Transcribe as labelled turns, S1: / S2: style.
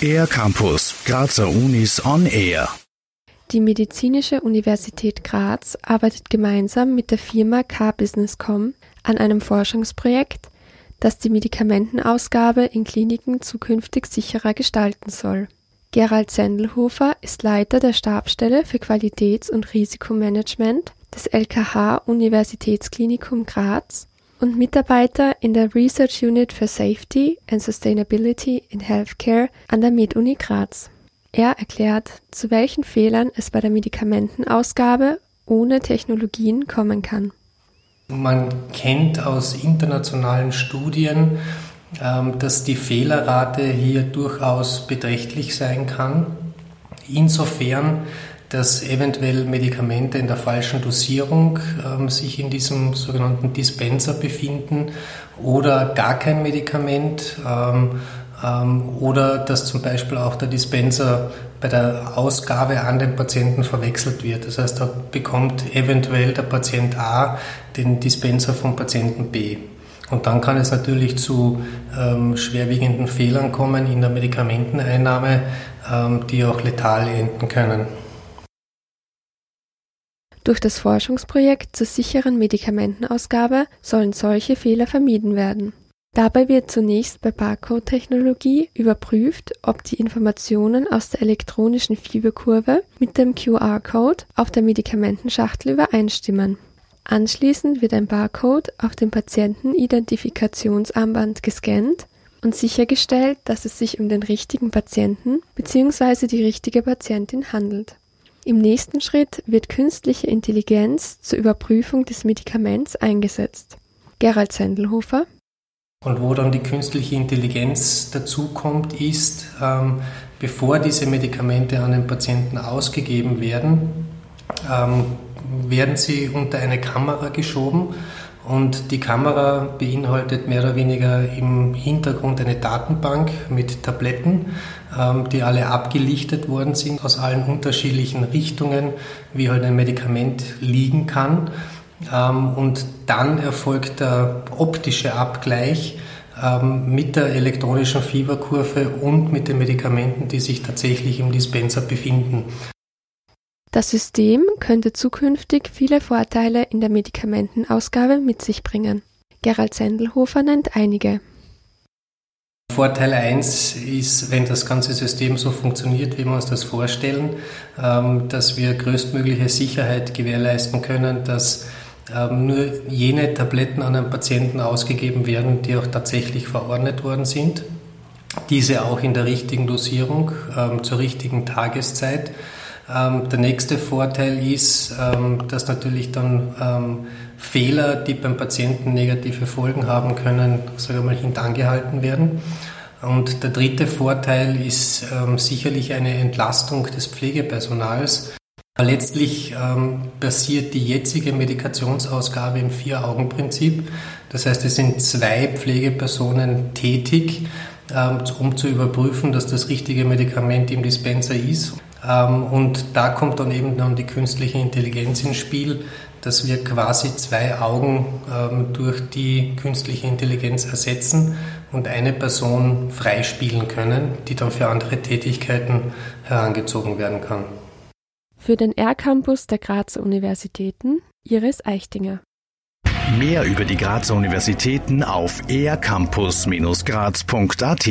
S1: Air Campus, Grazer Unis on Air.
S2: Die Medizinische Universität Graz arbeitet gemeinsam mit der Firma K-Businesscom an einem Forschungsprojekt, das die Medikamentenausgabe in Kliniken zukünftig sicherer gestalten soll. Gerald Sendelhofer ist Leiter der Stabsstelle für Qualitäts- und Risikomanagement des LKH Universitätsklinikum Graz und Mitarbeiter in der Research Unit for Safety and Sustainability in Healthcare an der MedUni Graz. Er erklärt, zu welchen Fehlern es bei der Medikamentenausgabe ohne Technologien kommen kann.
S3: Man kennt aus internationalen Studien, ähm, dass die Fehlerrate hier durchaus beträchtlich sein kann. Insofern, dass eventuell Medikamente in der falschen Dosierung ähm, sich in diesem sogenannten Dispenser befinden oder gar kein Medikament ähm, ähm, oder dass zum Beispiel auch der Dispenser bei der Ausgabe an den Patienten verwechselt wird. Das heißt, da bekommt eventuell der Patient A den Dispenser vom Patienten B. Und dann kann es natürlich zu ähm, schwerwiegenden Fehlern kommen in der Medikamenteneinnahme, ähm, die auch letal enden können.
S2: Durch das Forschungsprojekt zur sicheren Medikamentenausgabe sollen solche Fehler vermieden werden. Dabei wird zunächst bei Barcode-Technologie überprüft, ob die Informationen aus der elektronischen Fieberkurve mit dem QR-Code auf der Medikamentenschachtel übereinstimmen. Anschließend wird ein Barcode auf dem Patientenidentifikationsarmband gescannt und sichergestellt, dass es sich um den richtigen Patienten bzw. die richtige Patientin handelt. Im nächsten Schritt wird künstliche Intelligenz zur Überprüfung des Medikaments eingesetzt. Gerald Sendelhofer.
S3: Und wo dann die künstliche Intelligenz dazukommt, ist, ähm, bevor diese Medikamente an den Patienten ausgegeben werden, ähm, werden sie unter eine Kamera geschoben und die Kamera beinhaltet mehr oder weniger im Hintergrund eine Datenbank mit Tabletten, ähm, die alle abgelichtet worden sind aus allen unterschiedlichen Richtungen, wie halt ein Medikament liegen kann. Ähm, und dann erfolgt der optische Abgleich ähm, mit der elektronischen Fieberkurve und mit den Medikamenten, die sich tatsächlich im Dispenser befinden.
S2: Das System könnte zukünftig viele Vorteile in der Medikamentenausgabe mit sich bringen. Gerald Sendelhofer nennt einige.
S3: Vorteil 1 ist, wenn das ganze System so funktioniert, wie wir uns das vorstellen, ähm, dass wir größtmögliche Sicherheit gewährleisten können, dass ähm, nur jene Tabletten an einen Patienten ausgegeben werden, die auch tatsächlich verordnet worden sind. Diese auch in der richtigen Dosierung ähm, zur richtigen Tageszeit ähm, der nächste Vorteil ist, ähm, dass natürlich dann ähm, Fehler, die beim Patienten negative Folgen haben können, sage ich mal, hintangehalten werden. Und der dritte Vorteil ist ähm, sicherlich eine Entlastung des Pflegepersonals. Letztlich ähm, basiert die jetzige Medikationsausgabe im Vier-Augen-Prinzip. Das heißt, es sind zwei Pflegepersonen tätig, ähm, um zu überprüfen, dass das richtige Medikament im Dispenser ist. Ähm, und da kommt dann eben dann die künstliche Intelligenz ins Spiel, dass wir quasi zwei Augen ähm, durch die künstliche Intelligenz ersetzen und eine Person freispielen können, die dann für andere Tätigkeiten herangezogen werden kann.
S2: Für den R-Campus der Grazer Universitäten Iris Eichtinger.
S1: Mehr über die Grazer Universitäten auf ercampus-graz.at